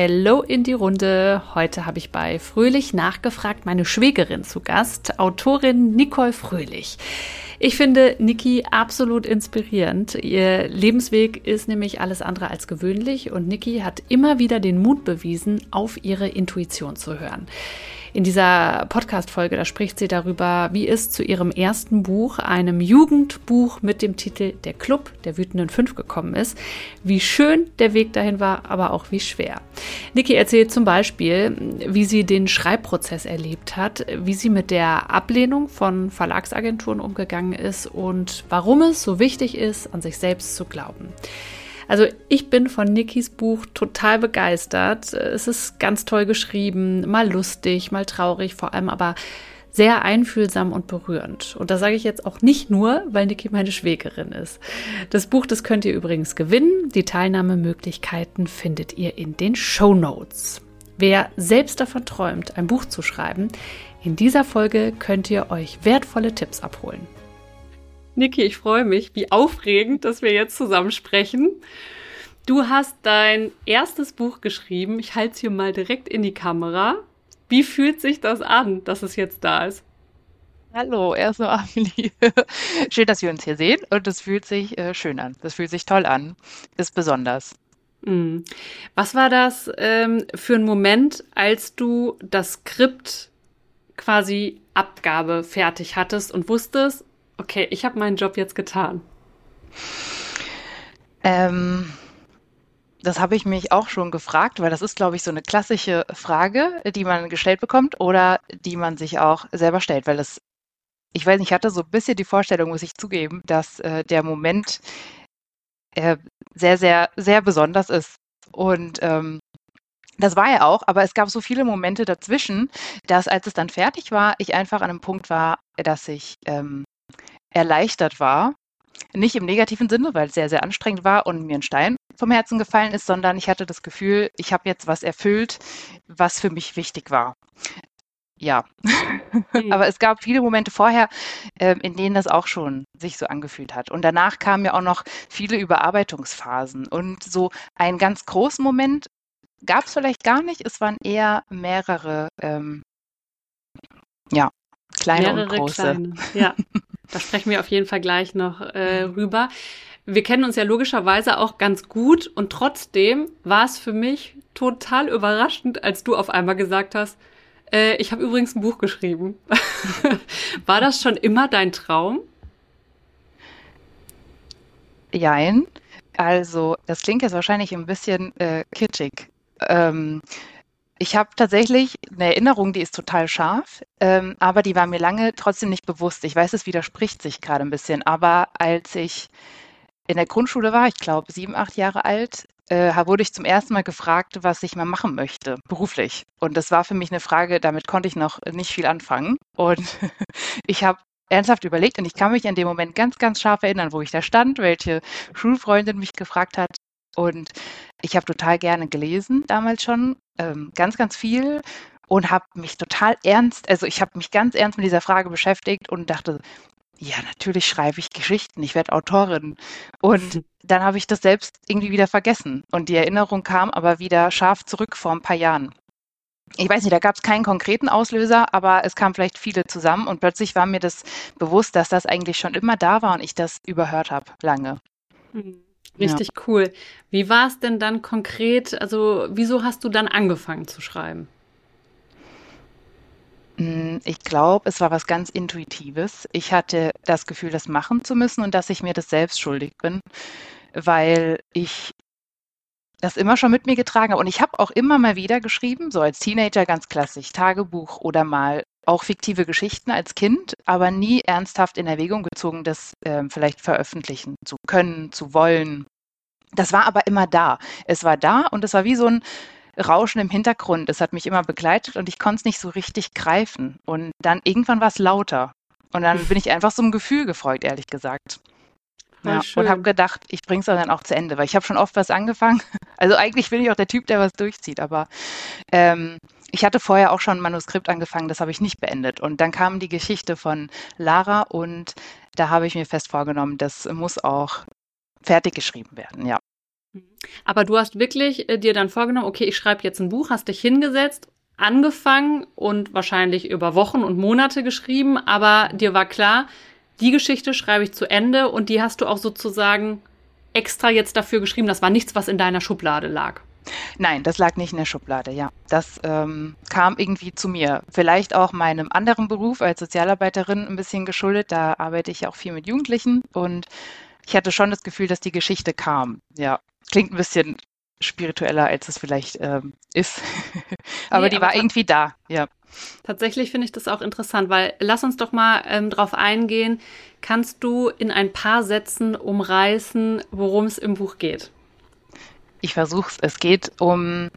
Hello in die Runde. Heute habe ich bei Fröhlich nachgefragt meine Schwägerin zu Gast, Autorin Nicole Fröhlich. Ich finde Niki absolut inspirierend. Ihr Lebensweg ist nämlich alles andere als gewöhnlich und Niki hat immer wieder den Mut bewiesen, auf ihre Intuition zu hören. In dieser Podcast-Folge, da spricht sie darüber, wie es zu ihrem ersten Buch, einem Jugendbuch mit dem Titel Der Club der wütenden Fünf gekommen ist, wie schön der Weg dahin war, aber auch wie schwer. Niki erzählt zum Beispiel, wie sie den Schreibprozess erlebt hat, wie sie mit der Ablehnung von Verlagsagenturen umgegangen ist und warum es so wichtig ist, an sich selbst zu glauben. Also ich bin von Nikis Buch total begeistert. Es ist ganz toll geschrieben, mal lustig, mal traurig, vor allem aber sehr einfühlsam und berührend. Und das sage ich jetzt auch nicht nur, weil Niki meine Schwägerin ist. Das Buch, das könnt ihr übrigens gewinnen. Die Teilnahmemöglichkeiten findet ihr in den Show Notes. Wer selbst davon träumt, ein Buch zu schreiben, in dieser Folge könnt ihr euch wertvolle Tipps abholen. Niki, ich freue mich. Wie aufregend, dass wir jetzt zusammen sprechen. Du hast dein erstes Buch geschrieben. Ich halte es hier mal direkt in die Kamera. Wie fühlt sich das an, dass es jetzt da ist? Hallo, erstmal Amelie. Schön, dass wir uns hier sehen und es fühlt sich äh, schön an. Das fühlt sich toll an. Ist besonders. Mm. Was war das ähm, für ein Moment, als du das Skript quasi Abgabe fertig hattest und wusstest, okay, ich habe meinen Job jetzt getan? Ähm, das habe ich mich auch schon gefragt, weil das ist, glaube ich, so eine klassische Frage, die man gestellt bekommt oder die man sich auch selber stellt, weil es, ich weiß nicht, ich hatte so ein bisschen die Vorstellung, muss ich zugeben, dass äh, der Moment äh, sehr, sehr, sehr besonders ist. Und ähm, das war er auch, aber es gab so viele Momente dazwischen, dass als es dann fertig war, ich einfach an einem Punkt war, dass ich ähm, erleichtert war. Nicht im negativen Sinne, weil es sehr, sehr anstrengend war und mir ein Stein vom Herzen gefallen ist, sondern ich hatte das Gefühl, ich habe jetzt was erfüllt, was für mich wichtig war. Ja, mhm. aber es gab viele Momente vorher, äh, in denen das auch schon sich so angefühlt hat. Und danach kamen ja auch noch viele Überarbeitungsphasen. Und so einen ganz großen Moment gab es vielleicht gar nicht. Es waren eher mehrere, ähm, ja, kleine mehrere und große. Kleine. Ja. Da sprechen wir auf jeden Fall gleich noch äh, rüber. Wir kennen uns ja logischerweise auch ganz gut und trotzdem war es für mich total überraschend, als du auf einmal gesagt hast, äh, ich habe übrigens ein Buch geschrieben. war das schon immer dein Traum? Jein. Also, das klingt jetzt wahrscheinlich ein bisschen äh, kitschig. Ähm, ich habe tatsächlich eine Erinnerung, die ist total scharf, ähm, aber die war mir lange trotzdem nicht bewusst. Ich weiß, es widerspricht sich gerade ein bisschen, aber als ich in der Grundschule war, ich glaube sieben, acht Jahre alt, äh, wurde ich zum ersten Mal gefragt, was ich mal machen möchte, beruflich. Und das war für mich eine Frage, damit konnte ich noch nicht viel anfangen. Und ich habe ernsthaft überlegt und ich kann mich an dem Moment ganz, ganz scharf erinnern, wo ich da stand, welche Schulfreundin mich gefragt hat. Und ich habe total gerne gelesen damals schon ähm, ganz, ganz viel und habe mich total ernst, also ich habe mich ganz ernst mit dieser Frage beschäftigt und dachte, ja, natürlich schreibe ich Geschichten, ich werde Autorin. Und dann habe ich das selbst irgendwie wieder vergessen. Und die Erinnerung kam aber wieder scharf zurück vor ein paar Jahren. Ich weiß nicht, da gab es keinen konkreten Auslöser, aber es kamen vielleicht viele zusammen und plötzlich war mir das bewusst, dass das eigentlich schon immer da war und ich das überhört habe, lange. Mhm. Richtig ja. cool. Wie war es denn dann konkret? Also, wieso hast du dann angefangen zu schreiben? Hm, ich glaube, es war was ganz Intuitives. Ich hatte das Gefühl, das machen zu müssen und dass ich mir das selbst schuldig bin, weil ich das immer schon mit mir getragen habe. Und ich habe auch immer mal wieder geschrieben, so als Teenager ganz klassisch, Tagebuch oder mal auch fiktive Geschichten als Kind, aber nie ernsthaft in Erwägung gezogen, das äh, vielleicht veröffentlichen zu können, zu wollen. Das war aber immer da. Es war da und es war wie so ein Rauschen im Hintergrund. Es hat mich immer begleitet und ich konnte es nicht so richtig greifen. Und dann irgendwann war es lauter. Und dann bin ich einfach so einem Gefühl gefolgt, ehrlich gesagt. Ja, und habe gedacht, ich bringe es dann auch zu Ende, weil ich habe schon oft was angefangen. Also eigentlich bin ich auch der Typ, der was durchzieht, aber ähm, ich hatte vorher auch schon ein Manuskript angefangen, das habe ich nicht beendet. Und dann kam die Geschichte von Lara und da habe ich mir fest vorgenommen, das muss auch fertig geschrieben werden, ja. Aber du hast wirklich äh, dir dann vorgenommen, okay, ich schreibe jetzt ein Buch, hast dich hingesetzt, angefangen und wahrscheinlich über Wochen und Monate geschrieben, aber dir war klar, die Geschichte schreibe ich zu Ende und die hast du auch sozusagen extra jetzt dafür geschrieben. Das war nichts, was in deiner Schublade lag. Nein, das lag nicht in der Schublade, ja. Das ähm, kam irgendwie zu mir. Vielleicht auch meinem anderen Beruf als Sozialarbeiterin ein bisschen geschuldet. Da arbeite ich auch viel mit Jugendlichen und ich hatte schon das Gefühl, dass die Geschichte kam. Ja, klingt ein bisschen spiritueller, als es vielleicht ähm, ist. aber nee, die aber war irgendwie da, ja. Tatsächlich finde ich das auch interessant, weil lass uns doch mal ähm, drauf eingehen. Kannst du in ein paar Sätzen umreißen, worum es im Buch geht? Ich versuche es. Es geht um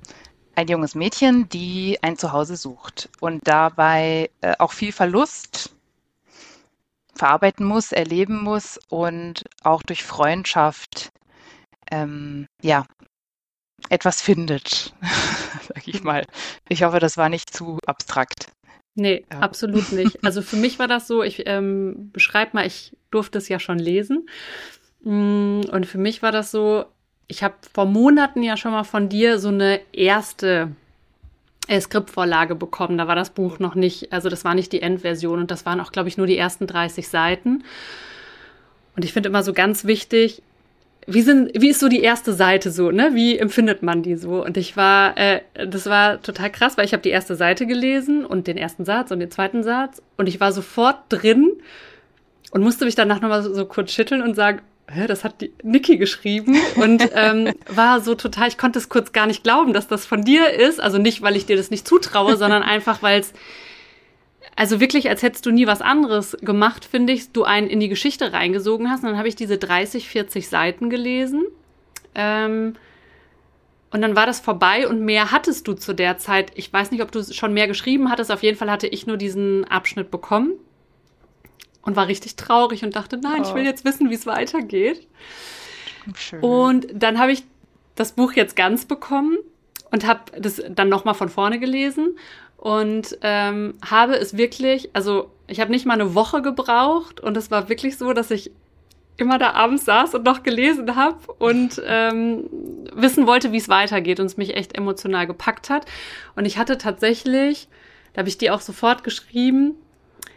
ein junges Mädchen, die ein Zuhause sucht und dabei äh, auch viel Verlust verarbeiten muss, erleben muss und auch durch Freundschaft ähm, ja etwas findet, sag ich mal. Ich hoffe, das war nicht zu abstrakt. Nee, ja. absolut nicht. Also für mich war das so, ich ähm, beschreibe mal, ich durfte es ja schon lesen. Mm, und für mich war das so, ich habe vor Monaten ja schon mal von dir so eine erste äh, Skriptvorlage bekommen. Da war das Buch noch nicht, also das war nicht die Endversion und das waren auch, glaube ich, nur die ersten 30 Seiten. Und ich finde immer so ganz wichtig, wie sind, wie ist so die erste Seite so, ne? Wie empfindet man die so? Und ich war, äh, das war total krass, weil ich habe die erste Seite gelesen und den ersten Satz und den zweiten Satz und ich war sofort drin und musste mich danach nochmal so, so kurz schütteln und sagen, Hä, das hat die Niki geschrieben und ähm, war so total, ich konnte es kurz gar nicht glauben, dass das von dir ist. Also nicht, weil ich dir das nicht zutraue, sondern einfach, weil es, also wirklich, als hättest du nie was anderes gemacht, finde ich, du einen in die Geschichte reingesogen hast. Und dann habe ich diese 30, 40 Seiten gelesen. Ähm, und dann war das vorbei und mehr hattest du zu der Zeit. Ich weiß nicht, ob du schon mehr geschrieben hattest. Auf jeden Fall hatte ich nur diesen Abschnitt bekommen und war richtig traurig und dachte, nein, oh. ich will oh. jetzt wissen, wie es weitergeht. Schön. Und dann habe ich das Buch jetzt ganz bekommen und habe das dann nochmal von vorne gelesen und ähm, habe es wirklich, also ich habe nicht mal eine Woche gebraucht und es war wirklich so, dass ich immer da abends saß und noch gelesen habe und ähm, wissen wollte, wie es weitergeht und es mich echt emotional gepackt hat. Und ich hatte tatsächlich, da habe ich die auch sofort geschrieben,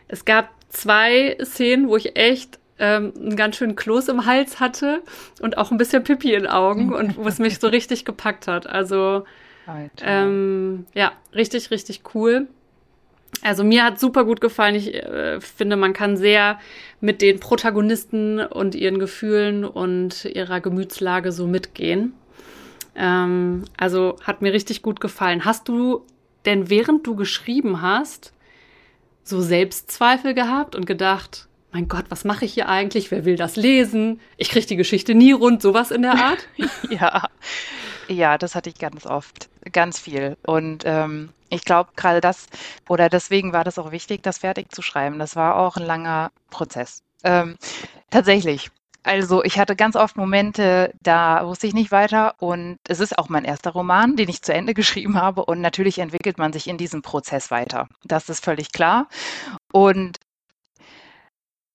es gab zwei Szenen, wo ich echt ähm, einen ganz schönen Kloß im Hals hatte und auch ein bisschen Pipi in Augen und wo es mich so richtig gepackt hat. Also ähm, ja, richtig, richtig cool. Also mir hat super gut gefallen. Ich äh, finde, man kann sehr mit den Protagonisten und ihren Gefühlen und ihrer Gemütslage so mitgehen. Ähm, also hat mir richtig gut gefallen. Hast du denn während du geschrieben hast, so Selbstzweifel gehabt und gedacht, mein Gott, was mache ich hier eigentlich? Wer will das lesen? Ich kriege die Geschichte nie rund, sowas in der Art? ja. Ja, das hatte ich ganz oft, ganz viel. Und ähm, ich glaube, gerade das, oder deswegen war das auch wichtig, das fertig zu schreiben. Das war auch ein langer Prozess. Ähm, tatsächlich. Also ich hatte ganz oft Momente, da wusste ich nicht weiter und es ist auch mein erster Roman, den ich zu Ende geschrieben habe und natürlich entwickelt man sich in diesem Prozess weiter. Das ist völlig klar. Und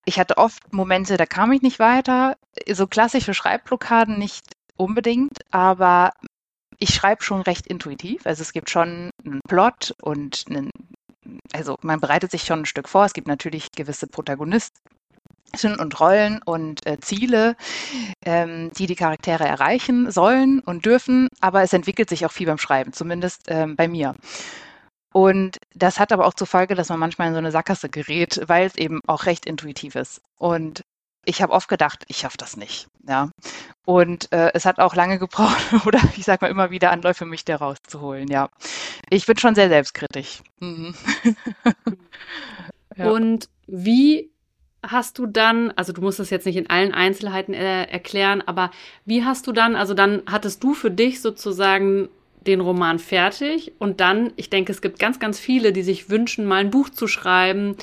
ich hatte oft Momente, da kam ich nicht weiter. So klassische Schreibblockaden nicht unbedingt, aber ich schreibe schon recht intuitiv. Also es gibt schon einen Plot und einen, also man bereitet sich schon ein Stück vor. Es gibt natürlich gewisse Protagonisten und Rollen und äh, Ziele, ähm, die die Charaktere erreichen sollen und dürfen, aber es entwickelt sich auch viel beim Schreiben, zumindest ähm, bei mir. Und das hat aber auch zur Folge, dass man manchmal in so eine Sackgasse gerät, weil es eben auch recht intuitiv ist. Und ich habe oft gedacht, ich schaffe das nicht. Ja. Und äh, es hat auch lange gebraucht, oder ich sage mal immer wieder Anläufe, mich da rauszuholen. Ja. Ich bin schon sehr selbstkritisch. Mhm. ja. Und wie hast du dann, also du musst es jetzt nicht in allen Einzelheiten äh, erklären, aber wie hast du dann, also dann hattest du für dich sozusagen den Roman fertig und dann, ich denke, es gibt ganz, ganz viele, die sich wünschen, mal ein Buch zu schreiben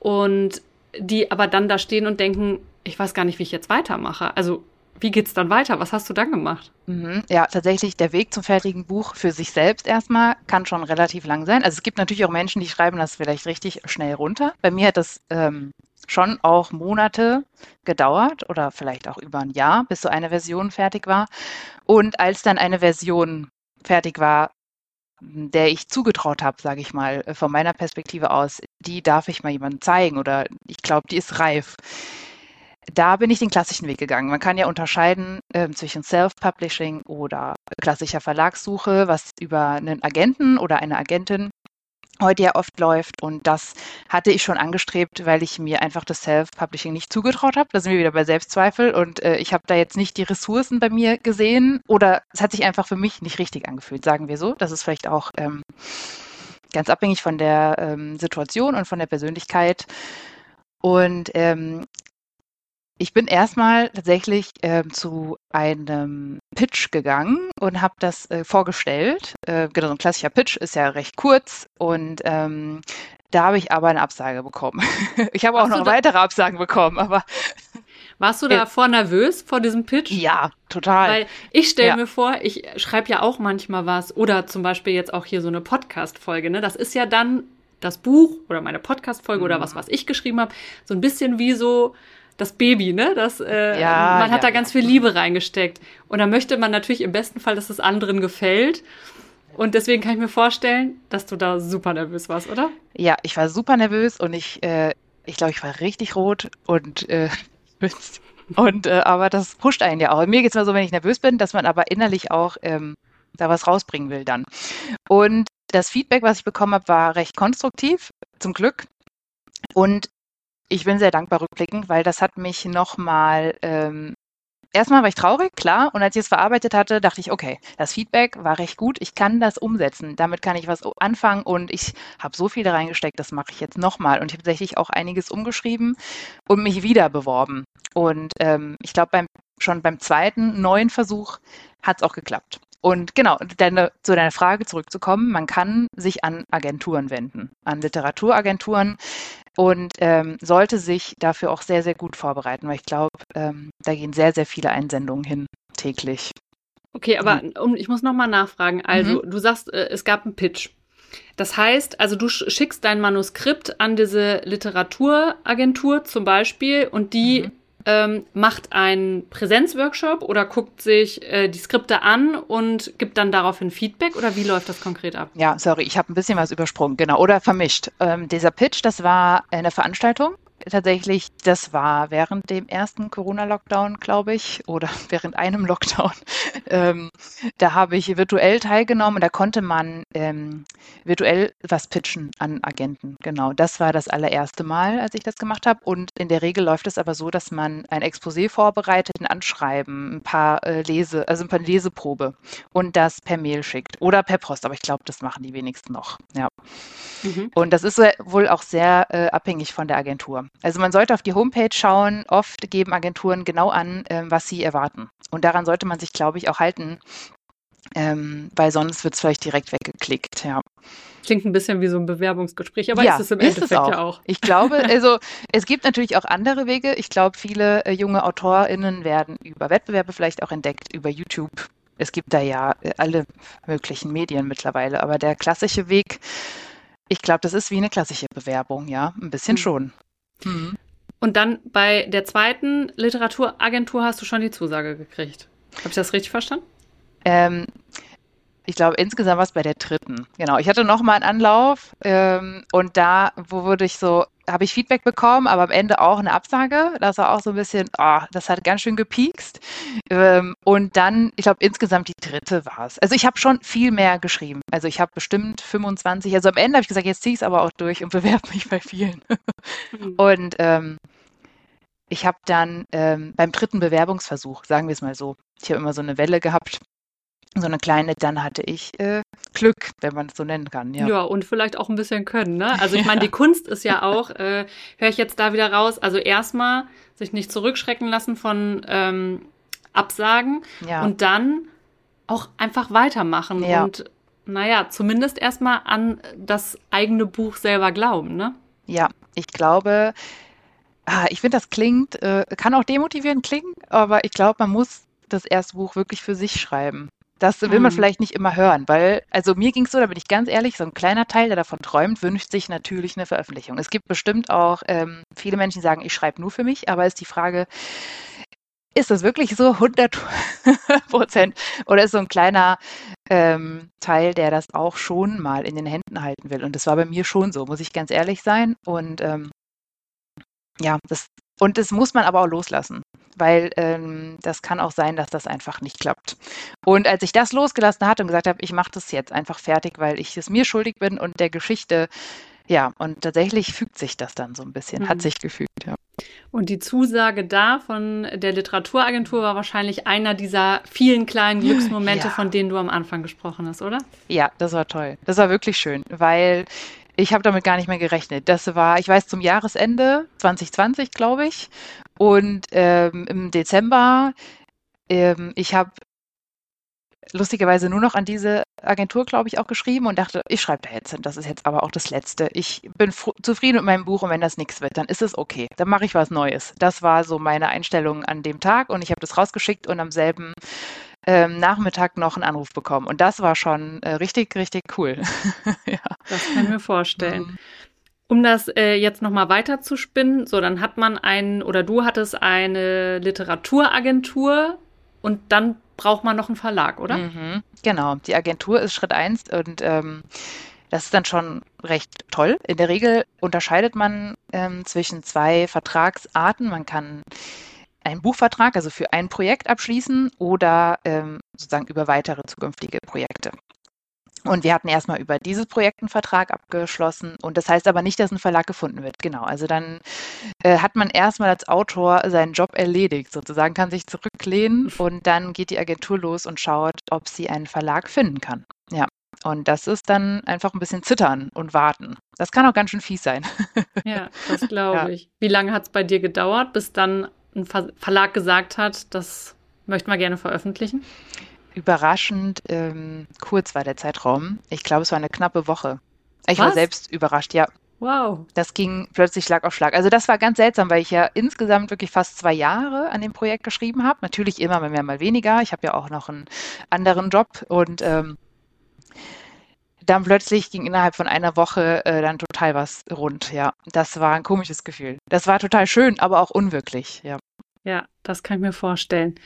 und die aber dann da stehen und denken, ich weiß gar nicht, wie ich jetzt weitermache. Also wie geht's dann weiter? Was hast du dann gemacht? Mhm. Ja, tatsächlich der Weg zum fertigen Buch für sich selbst erstmal kann schon relativ lang sein. Also es gibt natürlich auch Menschen, die schreiben das vielleicht richtig schnell runter. Bei mir hat das ähm, schon auch Monate gedauert oder vielleicht auch über ein Jahr, bis so eine Version fertig war. Und als dann eine Version fertig war, der ich zugetraut habe, sage ich mal, äh, von meiner Perspektive aus, die darf ich mal jemandem zeigen oder ich glaube, die ist reif. Da bin ich den klassischen Weg gegangen. Man kann ja unterscheiden äh, zwischen Self-Publishing oder klassischer Verlagssuche, was über einen Agenten oder eine Agentin heute ja oft läuft. Und das hatte ich schon angestrebt, weil ich mir einfach das Self-Publishing nicht zugetraut habe. Da sind wir wieder bei Selbstzweifel. Und äh, ich habe da jetzt nicht die Ressourcen bei mir gesehen. Oder es hat sich einfach für mich nicht richtig angefühlt, sagen wir so. Das ist vielleicht auch ähm, ganz abhängig von der ähm, Situation und von der Persönlichkeit. Und ähm, ich bin erstmal tatsächlich äh, zu einem Pitch gegangen und habe das äh, vorgestellt. Äh, genau, so ein klassischer Pitch ist ja recht kurz und ähm, da habe ich aber eine Absage bekommen. ich habe auch noch weitere Absagen bekommen, aber. Warst du davor nervös vor diesem Pitch? Ja, total. Weil ich stelle ja. mir vor, ich schreibe ja auch manchmal was oder zum Beispiel jetzt auch hier so eine Podcast-Folge. Ne? Das ist ja dann das Buch oder meine Podcast-Folge mhm. oder was, was ich geschrieben habe, so ein bisschen wie so das Baby, ne? Das, äh, ja, man hat ja, da ganz viel Liebe reingesteckt. Und da möchte man natürlich im besten Fall, dass es anderen gefällt. Und deswegen kann ich mir vorstellen, dass du da super nervös warst, oder? Ja, ich war super nervös und ich, äh, ich glaube, ich war richtig rot und äh, und äh, aber das pusht einen ja auch. Mir geht es mal so, wenn ich nervös bin, dass man aber innerlich auch ähm, da was rausbringen will dann. Und das Feedback, was ich bekommen habe, war recht konstruktiv, zum Glück. Und ich bin sehr dankbar rückblickend, weil das hat mich nochmal, ähm, erstmal war ich traurig, klar, und als ich es verarbeitet hatte, dachte ich, okay, das Feedback war recht gut, ich kann das umsetzen, damit kann ich was anfangen und ich habe so viel da reingesteckt, das mache ich jetzt nochmal. Und ich habe tatsächlich auch einiges umgeschrieben und mich wieder beworben. Und ähm, ich glaube, beim, schon beim zweiten neuen Versuch hat es auch geklappt. Und genau, deine, zu deiner Frage zurückzukommen, man kann sich an Agenturen wenden, an Literaturagenturen und ähm, sollte sich dafür auch sehr, sehr gut vorbereiten, weil ich glaube, ähm, da gehen sehr, sehr viele Einsendungen hin täglich. Okay, aber mhm. um, ich muss nochmal nachfragen. Also, mhm. du sagst, äh, es gab einen Pitch. Das heißt, also du schickst dein Manuskript an diese Literaturagentur zum Beispiel und die mhm ähm, macht einen Präsenzworkshop oder guckt sich äh, die Skripte an und gibt dann daraufhin Feedback oder wie läuft das konkret ab? Ja, sorry, ich habe ein bisschen was übersprungen, genau, oder vermischt. Ähm, dieser Pitch, das war eine Veranstaltung tatsächlich, das war während dem ersten Corona-Lockdown, glaube ich, oder während einem Lockdown. Ähm, da habe ich virtuell teilgenommen. Da konnte man ähm, virtuell was pitchen an Agenten. Genau, das war das allererste Mal, als ich das gemacht habe. Und in der Regel läuft es aber so, dass man ein Exposé vorbereitet, ein Anschreiben, ein paar äh, Lese, also ein paar Leseprobe und das per Mail schickt oder per Post. Aber ich glaube, das machen die wenigsten noch. Ja. Mhm. Und das ist wohl auch sehr äh, abhängig von der Agentur. Also man sollte auf die Homepage schauen. Oft geben Agenturen genau an, äh, was sie erwarten. Und daran sollte man sich, glaube ich, auch halten, ähm, weil sonst wird es vielleicht direkt weggeklickt. Ja. Klingt ein bisschen wie so ein Bewerbungsgespräch, aber ja, ist es im Endeffekt es auch. ja auch. Ich glaube, also es gibt natürlich auch andere Wege. Ich glaube, viele äh, junge AutorInnen werden über Wettbewerbe vielleicht auch entdeckt, über YouTube. Es gibt da ja äh, alle möglichen Medien mittlerweile, aber der klassische Weg, ich glaube, das ist wie eine klassische Bewerbung, ja, ein bisschen mhm. schon. Mhm. Und dann bei der zweiten Literaturagentur hast du schon die Zusage gekriegt. Habe ich das richtig verstanden? Ähm, ich glaube, insgesamt war es bei der dritten. Genau. Ich hatte noch mal einen Anlauf ähm, und da wo wurde ich so, habe ich Feedback bekommen, aber am Ende auch eine Absage. Das war auch so ein bisschen, oh, das hat ganz schön gepiekst. Ähm, und dann, ich glaube, insgesamt die dritte war es. Also ich habe schon viel mehr geschrieben. Also ich habe bestimmt 25. Also am Ende habe ich gesagt, jetzt ziehe ich es aber auch durch und bewerbe mich bei vielen. Mhm. Und ähm, ich habe dann ähm, beim dritten Bewerbungsversuch, sagen wir es mal so, ich habe immer so eine Welle gehabt, so eine kleine, dann hatte ich äh, Glück, wenn man es so nennen kann. Ja. ja, und vielleicht auch ein bisschen können. Ne? Also ich meine, die Kunst ist ja auch, äh, höre ich jetzt da wieder raus, also erstmal sich nicht zurückschrecken lassen von ähm, Absagen ja. und dann auch einfach weitermachen ja. und naja, zumindest erstmal an das eigene Buch selber glauben, ne? Ja, ich glaube, ah, ich finde, das klingt, äh, kann auch demotivierend klingen, aber ich glaube, man muss das erste Buch wirklich für sich schreiben. Das will man mhm. vielleicht nicht immer hören, weil, also mir ging es so, da bin ich ganz ehrlich, so ein kleiner Teil, der davon träumt, wünscht sich natürlich eine Veröffentlichung. Es gibt bestimmt auch ähm, viele Menschen, die sagen, ich schreibe nur für mich, aber ist die Frage, ist das wirklich so 100 Prozent oder ist so ein kleiner ähm, Teil, der das auch schon mal in den Händen halten will? Und das war bei mir schon so, muss ich ganz ehrlich sein. Und ähm, ja, das, und das muss man aber auch loslassen, weil ähm, das kann auch sein, dass das einfach nicht klappt. Und als ich das losgelassen hatte und gesagt habe, ich mache das jetzt einfach fertig, weil ich es mir schuldig bin und der Geschichte, ja, und tatsächlich fügt sich das dann so ein bisschen, mhm. hat sich gefügt, ja. Und die Zusage da von der Literaturagentur war wahrscheinlich einer dieser vielen kleinen Glücksmomente, ja. von denen du am Anfang gesprochen hast, oder? Ja, das war toll. Das war wirklich schön, weil ich habe damit gar nicht mehr gerechnet. Das war, ich weiß, zum Jahresende 2020, glaube ich. Und ähm, im Dezember, ähm, ich habe lustigerweise nur noch an diese Agentur, glaube ich, auch geschrieben und dachte, ich schreibe da jetzt hin. Das ist jetzt aber auch das Letzte. Ich bin zufrieden mit meinem Buch und wenn das nichts wird, dann ist es okay. Dann mache ich was Neues. Das war so meine Einstellung an dem Tag und ich habe das rausgeschickt und am selben ähm, Nachmittag noch einen Anruf bekommen. Und das war schon äh, richtig, richtig cool. ja. Das kann ich mir vorstellen. Mhm. Um das äh, jetzt nochmal weiter zu spinnen, so dann hat man einen oder du hattest eine Literaturagentur und dann braucht man noch einen Verlag, oder? Mhm, genau, die Agentur ist Schritt eins und ähm, das ist dann schon recht toll. In der Regel unterscheidet man ähm, zwischen zwei Vertragsarten. Man kann einen Buchvertrag, also für ein Projekt abschließen oder ähm, sozusagen über weitere zukünftige Projekte. Und wir hatten erstmal über dieses Projekt einen Vertrag abgeschlossen. Und das heißt aber nicht, dass ein Verlag gefunden wird. Genau. Also dann äh, hat man erstmal als Autor seinen Job erledigt, sozusagen, kann sich zurücklehnen und dann geht die Agentur los und schaut, ob sie einen Verlag finden kann. Ja. Und das ist dann einfach ein bisschen zittern und warten. Das kann auch ganz schön fies sein. Ja, das glaube ja. ich. Wie lange hat es bei dir gedauert, bis dann ein Verlag gesagt hat, das möchten wir gerne veröffentlichen? Überraschend ähm, kurz war der Zeitraum. Ich glaube, es war eine knappe Woche. Ich Was? war selbst überrascht, ja. Wow. Das ging plötzlich Schlag auf Schlag. Also das war ganz seltsam, weil ich ja insgesamt wirklich fast zwei Jahre an dem Projekt geschrieben habe. Natürlich immer mal mehr, mal weniger. Ich habe ja auch noch einen anderen Job und ähm, dann plötzlich ging innerhalb von einer Woche äh, dann total was rund. Ja, das war ein komisches Gefühl. Das war total schön, aber auch unwirklich. Ja. Ja, das kann ich mir vorstellen.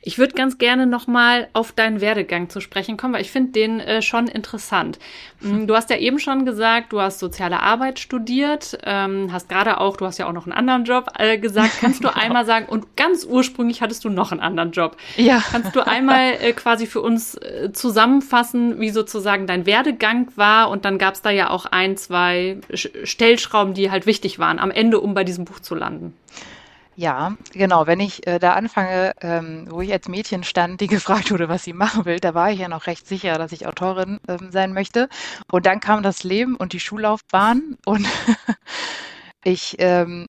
Ich würde ganz gerne nochmal auf deinen Werdegang zu sprechen kommen, weil ich finde den äh, schon interessant. Mm, du hast ja eben schon gesagt, du hast soziale Arbeit studiert, ähm, hast gerade auch, du hast ja auch noch einen anderen Job äh, gesagt. Kannst du genau. einmal sagen, und ganz ursprünglich hattest du noch einen anderen Job. Ja. Kannst du einmal äh, quasi für uns äh, zusammenfassen, wie sozusagen dein Werdegang war? Und dann gab es da ja auch ein, zwei Stellschrauben, die halt wichtig waren am Ende, um bei diesem Buch zu landen. Ja, genau. Wenn ich äh, da anfange, ähm, wo ich als Mädchen stand, die gefragt wurde, was sie machen will, da war ich ja noch recht sicher, dass ich Autorin ähm, sein möchte. Und dann kam das Leben und die Schullaufbahn und ich ähm,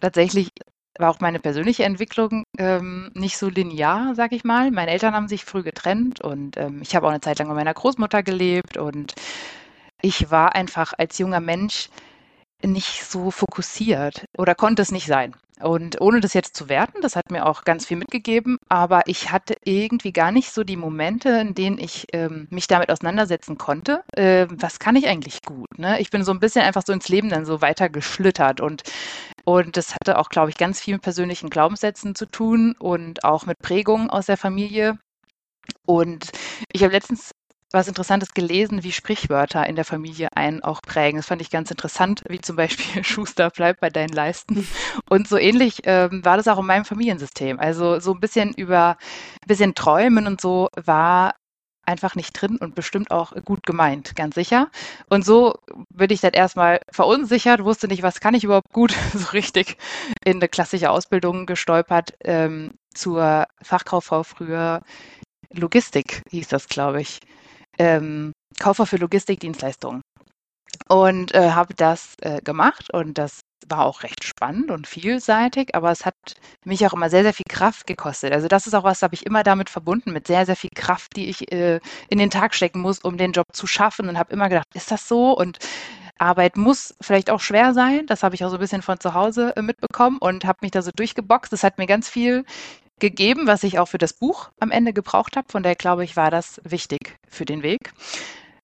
tatsächlich war auch meine persönliche Entwicklung ähm, nicht so linear, sag ich mal. Meine Eltern haben sich früh getrennt und ähm, ich habe auch eine Zeit lang bei meiner Großmutter gelebt und ich war einfach als junger Mensch nicht so fokussiert oder konnte es nicht sein. Und ohne das jetzt zu werten, das hat mir auch ganz viel mitgegeben, aber ich hatte irgendwie gar nicht so die Momente, in denen ich ähm, mich damit auseinandersetzen konnte. Äh, was kann ich eigentlich gut? Ne? Ich bin so ein bisschen einfach so ins Leben dann so weiter geschlittert und und das hatte auch, glaube ich, ganz viel mit persönlichen Glaubenssätzen zu tun und auch mit Prägungen aus der Familie. Und ich habe letztens was Interessantes gelesen, wie Sprichwörter in der Familie einen auch prägen. Das fand ich ganz interessant, wie zum Beispiel Schuster bleibt bei deinen Leisten. Und so ähnlich ähm, war das auch in meinem Familiensystem. Also so ein bisschen über ein bisschen Träumen und so war einfach nicht drin und bestimmt auch gut gemeint, ganz sicher. Und so bin ich dann erstmal verunsichert, wusste nicht, was kann ich überhaupt gut, so richtig in eine klassische Ausbildung gestolpert ähm, zur Fachkauffrau früher. Logistik hieß das, glaube ich ähm, Kaufer für Logistikdienstleistungen. Und äh, habe das äh, gemacht und das war auch recht spannend und vielseitig, aber es hat mich auch immer sehr, sehr viel Kraft gekostet. Also das ist auch was, habe ich immer damit verbunden, mit sehr, sehr viel Kraft, die ich äh, in den Tag stecken muss, um den Job zu schaffen und habe immer gedacht, ist das so? Und Arbeit muss vielleicht auch schwer sein. Das habe ich auch so ein bisschen von zu Hause äh, mitbekommen und habe mich da so durchgeboxt. Das hat mir ganz viel gegeben, was ich auch für das Buch am Ende gebraucht habe. Von daher glaube ich, war das wichtig für den Weg.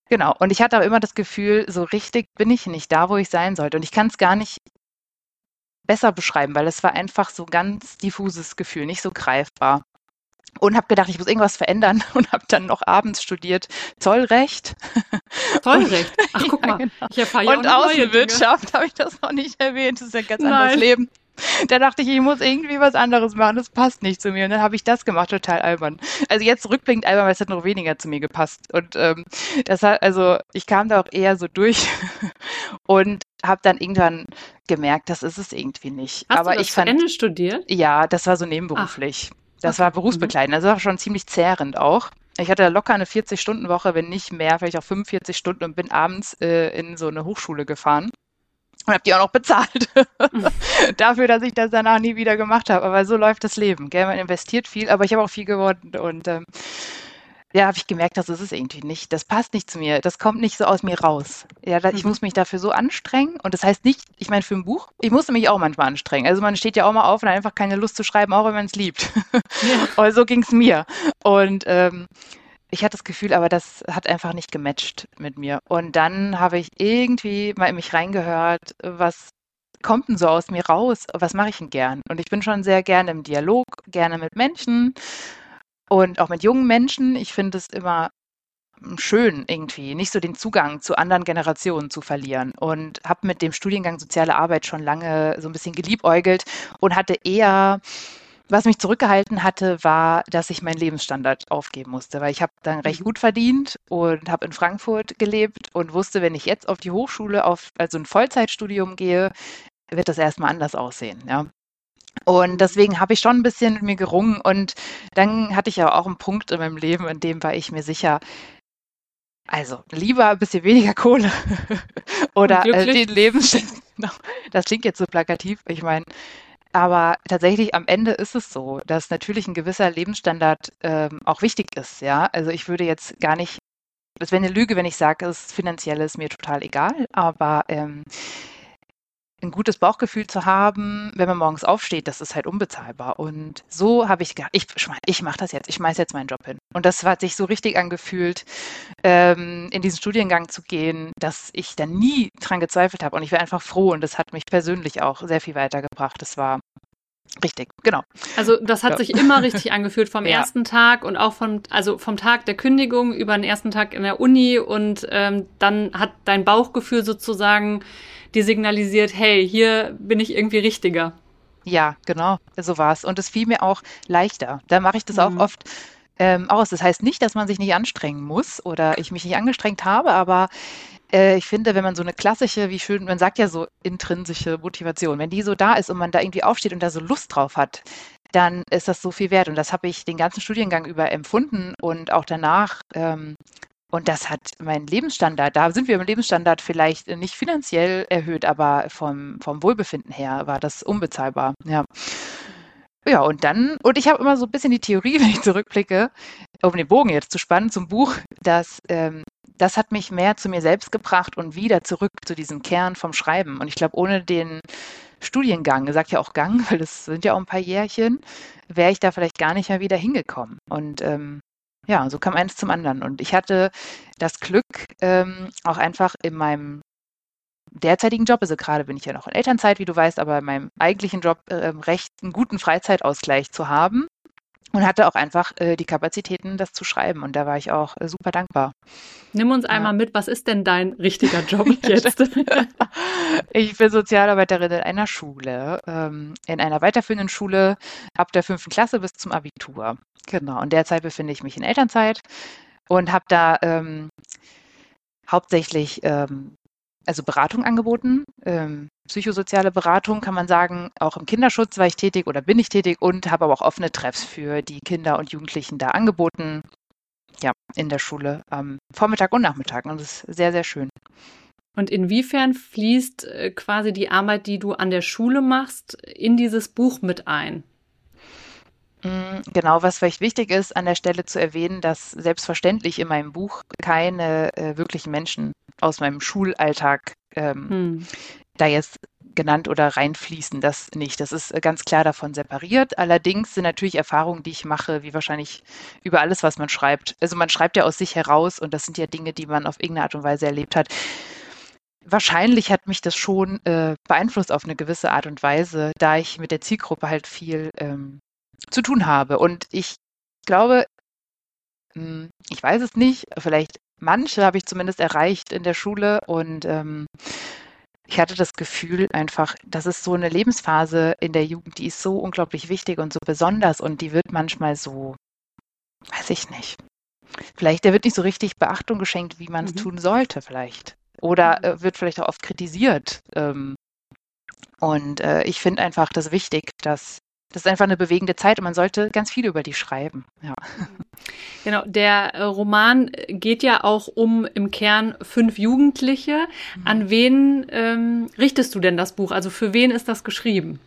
Genau. Und ich hatte aber immer das Gefühl, so richtig bin ich nicht da, wo ich sein sollte. Und ich kann es gar nicht besser beschreiben, weil es war einfach so ganz diffuses Gefühl, nicht so greifbar. Und habe gedacht, ich muss irgendwas verändern und habe dann noch abends studiert Zollrecht. Zollrecht? Ach, guck mal. Ja, genau. Ich erfahre ja Und Außenwirtschaft habe ich das noch nicht erwähnt. Das ist ein ganz Nein. anderes Leben. Da dachte ich, ich muss irgendwie was anderes machen, das passt nicht zu mir. Und dann habe ich das gemacht, total albern. Also jetzt rückblickend albern, weil es hat noch weniger zu mir gepasst. Und ähm, das hat, also ich kam da auch eher so durch und habe dann irgendwann gemerkt, das ist es irgendwie nicht. Hast Aber du das ich fand, Ende studiert? Ja, das war so nebenberuflich. Ach. Das okay. war berufsbegleitend. Das war schon ziemlich zehrend auch. Ich hatte locker eine 40-Stunden-Woche, wenn nicht mehr, vielleicht auch 45 Stunden und bin abends äh, in so eine Hochschule gefahren und habe die auch noch bezahlt dafür, dass ich das danach nie wieder gemacht habe. Aber so läuft das Leben. Gell? Man investiert viel, aber ich habe auch viel gewonnen und ähm, ja, habe ich gemerkt, das ist es irgendwie nicht. Das passt nicht zu mir. Das kommt nicht so aus mir raus. Ja, da, ich mhm. muss mich dafür so anstrengen. Und das heißt nicht, ich meine, für ein Buch, ich musste mich auch manchmal anstrengen. Also man steht ja auch mal auf und hat einfach keine Lust zu schreiben, auch wenn man es liebt. Ja. Aber so ging es mir. Und ähm, ich hatte das Gefühl, aber das hat einfach nicht gematcht mit mir. Und dann habe ich irgendwie mal in mich reingehört, was kommt denn so aus mir raus? Was mache ich denn gern? Und ich bin schon sehr gerne im Dialog, gerne mit Menschen und auch mit jungen Menschen. Ich finde es immer schön irgendwie, nicht so den Zugang zu anderen Generationen zu verlieren. Und habe mit dem Studiengang Soziale Arbeit schon lange so ein bisschen geliebäugelt und hatte eher was mich zurückgehalten hatte, war, dass ich meinen Lebensstandard aufgeben musste, weil ich habe dann recht mhm. gut verdient und habe in Frankfurt gelebt und wusste, wenn ich jetzt auf die Hochschule, auf also ein Vollzeitstudium gehe, wird das erstmal anders aussehen. Ja. Und deswegen habe ich schon ein bisschen mit mir gerungen und dann hatte ich ja auch einen Punkt in meinem Leben, in dem war ich mir sicher, also lieber ein bisschen weniger Kohle oder äh, den Lebensstandard. Das klingt jetzt so plakativ. Ich meine, aber tatsächlich am Ende ist es so, dass natürlich ein gewisser Lebensstandard ähm, auch wichtig ist. Ja, also ich würde jetzt gar nicht, es wäre eine Lüge, wenn ich sage, es finanziell ist mir total egal. Aber ähm, ein gutes Bauchgefühl zu haben, wenn man morgens aufsteht, das ist halt unbezahlbar. Und so habe ich gedacht, ich, ich mache das jetzt, ich schmeiße jetzt meinen Job hin. Und das hat sich so richtig angefühlt, ähm, in diesen Studiengang zu gehen, dass ich da nie dran gezweifelt habe. Und ich war einfach froh und das hat mich persönlich auch sehr viel weitergebracht. Das war Richtig, genau. Also das hat ja. sich immer richtig angefühlt vom ja. ersten Tag und auch vom, also vom Tag der Kündigung über den ersten Tag in der Uni und ähm, dann hat dein Bauchgefühl sozusagen die signalisiert, hey, hier bin ich irgendwie richtiger. Ja, genau, so war es. Und es fiel mir auch leichter. Da mache ich das mhm. auch oft ähm, aus. Das heißt nicht, dass man sich nicht anstrengen muss oder ich mich nicht angestrengt habe, aber äh, ich finde, wenn man so eine klassische, wie schön, man sagt ja so intrinsische Motivation, wenn die so da ist und man da irgendwie aufsteht und da so Lust drauf hat, dann ist das so viel wert. Und das habe ich den ganzen Studiengang über empfunden und auch danach ähm, und das hat meinen Lebensstandard, da sind wir im Lebensstandard vielleicht nicht finanziell erhöht, aber vom, vom Wohlbefinden her war das unbezahlbar. Ja. Ja, und dann, und ich habe immer so ein bisschen die Theorie, wenn ich zurückblicke, um den Bogen jetzt zu spannen zum Buch, dass ähm, das hat mich mehr zu mir selbst gebracht und wieder zurück zu diesem Kern vom Schreiben. Und ich glaube, ohne den Studiengang, sagt ja auch Gang, weil es sind ja auch ein paar Jährchen, wäre ich da vielleicht gar nicht mehr wieder hingekommen. Und ähm, ja, so kam eins zum anderen. Und ich hatte das Glück, ähm, auch einfach in meinem derzeitigen Job, also gerade bin ich ja noch in Elternzeit, wie du weißt, aber in meinem eigentlichen Job äh, recht einen guten Freizeitausgleich zu haben und hatte auch einfach äh, die Kapazitäten, das zu schreiben. Und da war ich auch äh, super dankbar. Nimm uns einmal mit, was ist denn dein richtiger Job jetzt? ich bin Sozialarbeiterin in einer Schule, ähm, in einer weiterführenden Schule ab der fünften Klasse bis zum Abitur. Genau, und derzeit befinde ich mich in Elternzeit und habe da ähm, hauptsächlich ähm, also Beratung angeboten, ähm, psychosoziale Beratung kann man sagen. Auch im Kinderschutz war ich tätig oder bin ich tätig und habe aber auch offene Treffs für die Kinder und Jugendlichen da angeboten. Ja, in der Schule am Vormittag und Nachmittag. Und das ist sehr, sehr schön. Und inwiefern fließt äh, quasi die Arbeit, die du an der Schule machst, in dieses Buch mit ein? Mm, genau, was vielleicht wichtig ist, an der Stelle zu erwähnen, dass selbstverständlich in meinem Buch keine äh, wirklichen Menschen aus meinem Schulalltag ähm, hm. Da jetzt genannt oder reinfließen, das nicht. Das ist äh, ganz klar davon separiert. Allerdings sind natürlich Erfahrungen, die ich mache, wie wahrscheinlich über alles, was man schreibt. Also man schreibt ja aus sich heraus und das sind ja Dinge, die man auf irgendeine Art und Weise erlebt hat. Wahrscheinlich hat mich das schon äh, beeinflusst auf eine gewisse Art und Weise, da ich mit der Zielgruppe halt viel ähm, zu tun habe. Und ich glaube, mh, hm, ich weiß es nicht, vielleicht manche habe ich zumindest erreicht in der Schule und ähm, ich hatte das Gefühl einfach, das ist so eine Lebensphase in der Jugend, die ist so unglaublich wichtig und so besonders und die wird manchmal so, weiß ich nicht. Vielleicht, der wird nicht so richtig Beachtung geschenkt, wie man es mhm. tun sollte, vielleicht. Oder mhm. äh, wird vielleicht auch oft kritisiert. Ähm, und äh, ich finde einfach das wichtig, dass das ist einfach eine bewegende Zeit und man sollte ganz viel über die schreiben. Ja. Genau, der äh, Roman geht ja auch um im Kern fünf Jugendliche. Mhm. An wen ähm, richtest du denn das Buch? Also für wen ist das geschrieben?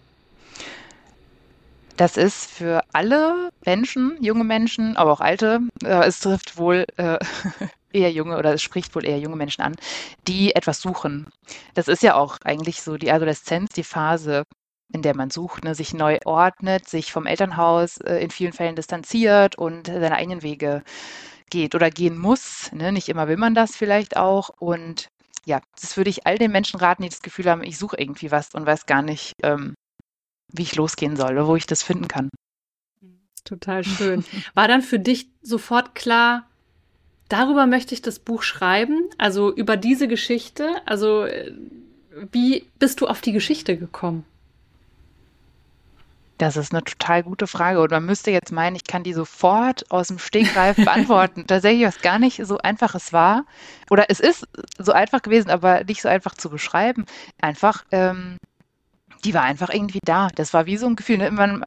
Das ist für alle Menschen, junge Menschen, aber auch alte. Äh, es trifft wohl äh, eher junge oder es spricht wohl eher junge Menschen an, die etwas suchen. Das ist ja auch eigentlich so die Adoleszenz, die Phase, in der man sucht, ne, sich neu ordnet, sich vom Elternhaus äh, in vielen Fällen distanziert und seine eigenen Wege geht oder gehen muss. Ne? Nicht immer will man das vielleicht auch. Und ja, das würde ich all den Menschen raten, die das Gefühl haben, ich suche irgendwie was und weiß gar nicht, ähm, wie ich losgehen soll oder wo ich das finden kann. Total schön. War dann für dich sofort klar, darüber möchte ich das Buch schreiben, also über diese Geschichte? Also äh, wie bist du auf die Geschichte gekommen? Das ist eine total gute Frage. Und man müsste jetzt meinen, ich kann die sofort aus dem Stegreif beantworten. Tatsächlich, was gar nicht so einfach es war. Oder es ist so einfach gewesen, aber nicht so einfach zu beschreiben. Einfach, ähm, die war einfach irgendwie da. Das war wie so ein Gefühl. Ne? Man,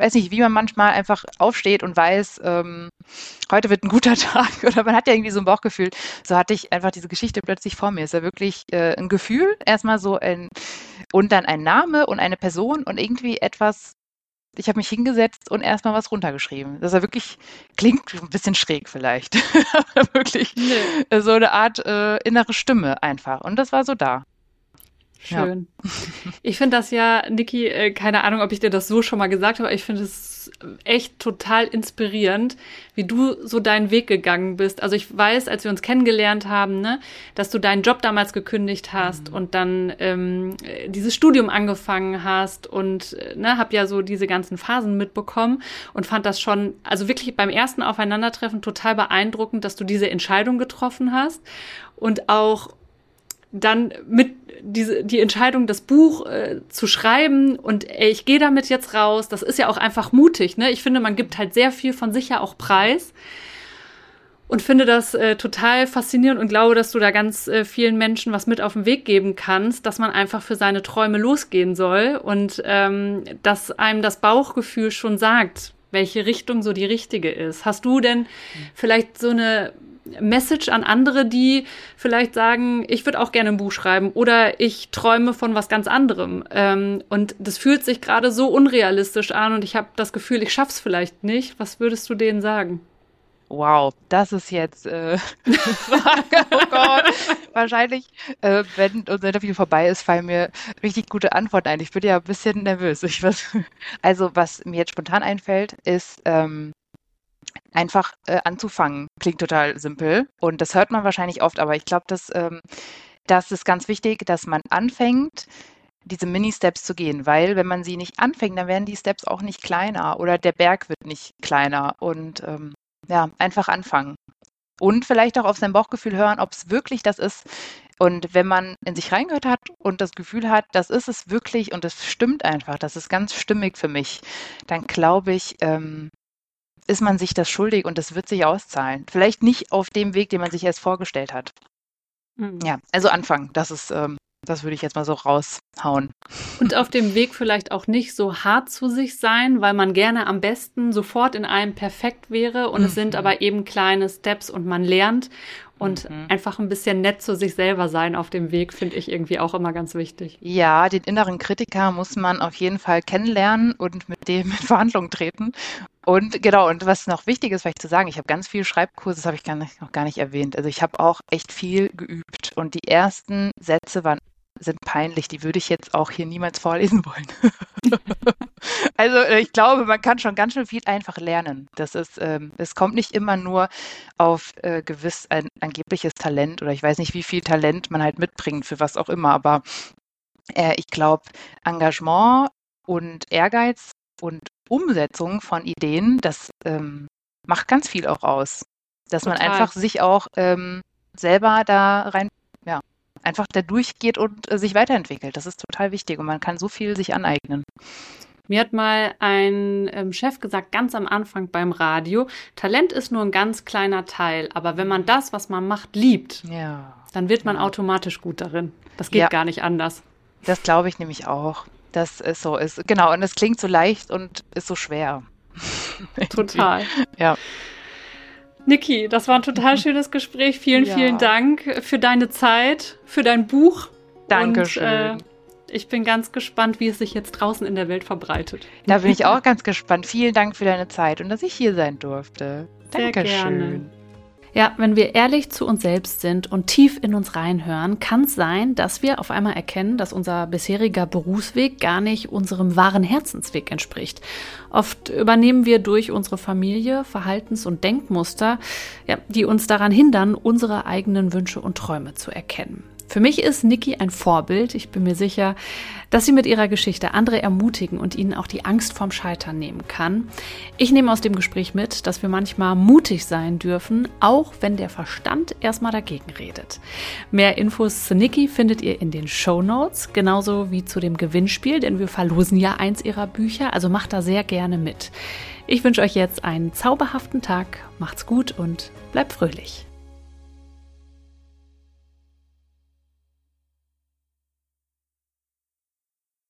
weiß nicht, wie man manchmal einfach aufsteht und weiß, ähm, heute wird ein guter Tag oder man hat ja irgendwie so ein Bauchgefühl. So hatte ich einfach diese Geschichte plötzlich vor mir. Es ist ja wirklich äh, ein Gefühl, erstmal so ein und dann ein Name und eine Person und irgendwie etwas. Ich habe mich hingesetzt und erstmal was runtergeschrieben. Das ja wirklich, klingt ein bisschen schräg vielleicht, aber wirklich nee. so eine Art äh, innere Stimme einfach. Und das war so da. Schön. Ja. Ich finde das ja, Niki, äh, keine Ahnung, ob ich dir das so schon mal gesagt habe, aber ich finde es echt total inspirierend, wie du so deinen Weg gegangen bist. Also ich weiß, als wir uns kennengelernt haben, ne, dass du deinen Job damals gekündigt hast mhm. und dann ähm, dieses Studium angefangen hast und äh, ne, hab ja so diese ganzen Phasen mitbekommen und fand das schon, also wirklich beim ersten Aufeinandertreffen total beeindruckend, dass du diese Entscheidung getroffen hast und auch dann mit diese, die Entscheidung, das Buch äh, zu schreiben und ey, ich gehe damit jetzt raus, das ist ja auch einfach mutig. Ne? Ich finde, man gibt halt sehr viel von sich ja auch preis und finde das äh, total faszinierend und glaube, dass du da ganz äh, vielen Menschen was mit auf den Weg geben kannst, dass man einfach für seine Träume losgehen soll und ähm, dass einem das Bauchgefühl schon sagt, welche Richtung so die richtige ist. Hast du denn vielleicht so eine Message an andere, die vielleicht sagen, ich würde auch gerne ein Buch schreiben oder ich träume von was ganz anderem. Ähm, und das fühlt sich gerade so unrealistisch an und ich habe das Gefühl, ich schaff's vielleicht nicht. Was würdest du denen sagen? Wow, das ist jetzt äh. Oh Gott. Wahrscheinlich, äh, wenn unser Interview vorbei ist, fallen mir richtig gute Antworten ein. Ich bin ja ein bisschen nervös. Ich was, also, was mir jetzt spontan einfällt, ist, ähm, einfach äh, anzufangen. Klingt total simpel und das hört man wahrscheinlich oft, aber ich glaube, dass, ähm, das ist ganz wichtig, dass man anfängt, diese Mini-Steps zu gehen, weil wenn man sie nicht anfängt, dann werden die Steps auch nicht kleiner oder der Berg wird nicht kleiner und ähm, ja, einfach anfangen. Und vielleicht auch auf sein Bauchgefühl hören, ob es wirklich das ist. Und wenn man in sich reingehört hat und das Gefühl hat, das ist es wirklich und es stimmt einfach, das ist ganz stimmig für mich, dann glaube ich, ähm, ist man sich das schuldig und das wird sich auszahlen. Vielleicht nicht auf dem Weg, den man sich erst vorgestellt hat. Mhm. Ja, also anfangen, das ist, ähm, das würde ich jetzt mal so raushauen. Und auf dem Weg vielleicht auch nicht so hart zu sich sein, weil man gerne am besten sofort in allem perfekt wäre und mhm. es sind mhm. aber eben kleine Steps und man lernt und mhm. einfach ein bisschen nett zu sich selber sein auf dem Weg, finde ich irgendwie auch immer ganz wichtig. Ja, den inneren Kritiker muss man auf jeden Fall kennenlernen und mit dem in Verhandlungen treten. Und genau, und was noch wichtig ist, vielleicht zu sagen, ich habe ganz viele Schreibkurse, das habe ich gar nicht, noch gar nicht erwähnt. Also ich habe auch echt viel geübt und die ersten Sätze waren sind peinlich. Die würde ich jetzt auch hier niemals vorlesen wollen. also äh, ich glaube, man kann schon ganz schön viel einfach lernen. Das ist, ähm, es kommt nicht immer nur auf äh, gewiss ein angebliches Talent oder ich weiß nicht, wie viel Talent man halt mitbringt für was auch immer. Aber äh, ich glaube, Engagement und Ehrgeiz und Umsetzung von Ideen, das ähm, macht ganz viel auch aus. Dass Total. man einfach sich auch ähm, selber da rein, ja, einfach da durchgeht und äh, sich weiterentwickelt. Das ist total wichtig und man kann so viel sich aneignen. Mir hat mal ein ähm, Chef gesagt, ganz am Anfang beim Radio, Talent ist nur ein ganz kleiner Teil, aber wenn man das, was man macht, liebt, ja. dann wird man ja. automatisch gut darin. Das geht ja. gar nicht anders. Das glaube ich nämlich auch, dass es so ist. Genau, und es klingt so leicht und ist so schwer. Total. ja. Niki, das war ein total schönes Gespräch. Vielen, ja. vielen Dank für deine Zeit, für dein Buch. Dankeschön. Und, äh, ich bin ganz gespannt, wie es sich jetzt draußen in der Welt verbreitet. Da bin ich auch ganz gespannt. Vielen Dank für deine Zeit und dass ich hier sein durfte. Sehr Dankeschön. Gerne. Ja, wenn wir ehrlich zu uns selbst sind und tief in uns reinhören, kann es sein, dass wir auf einmal erkennen, dass unser bisheriger Berufsweg gar nicht unserem wahren Herzensweg entspricht. Oft übernehmen wir durch unsere Familie Verhaltens- und Denkmuster, ja, die uns daran hindern, unsere eigenen Wünsche und Träume zu erkennen. Für mich ist Niki ein Vorbild. Ich bin mir sicher, dass sie mit ihrer Geschichte andere ermutigen und ihnen auch die Angst vorm Scheitern nehmen kann. Ich nehme aus dem Gespräch mit, dass wir manchmal mutig sein dürfen, auch wenn der Verstand erstmal dagegen redet. Mehr Infos zu Niki findet ihr in den Show Notes, genauso wie zu dem Gewinnspiel, denn wir verlosen ja eins ihrer Bücher, also macht da sehr gerne mit. Ich wünsche euch jetzt einen zauberhaften Tag, macht's gut und bleibt fröhlich.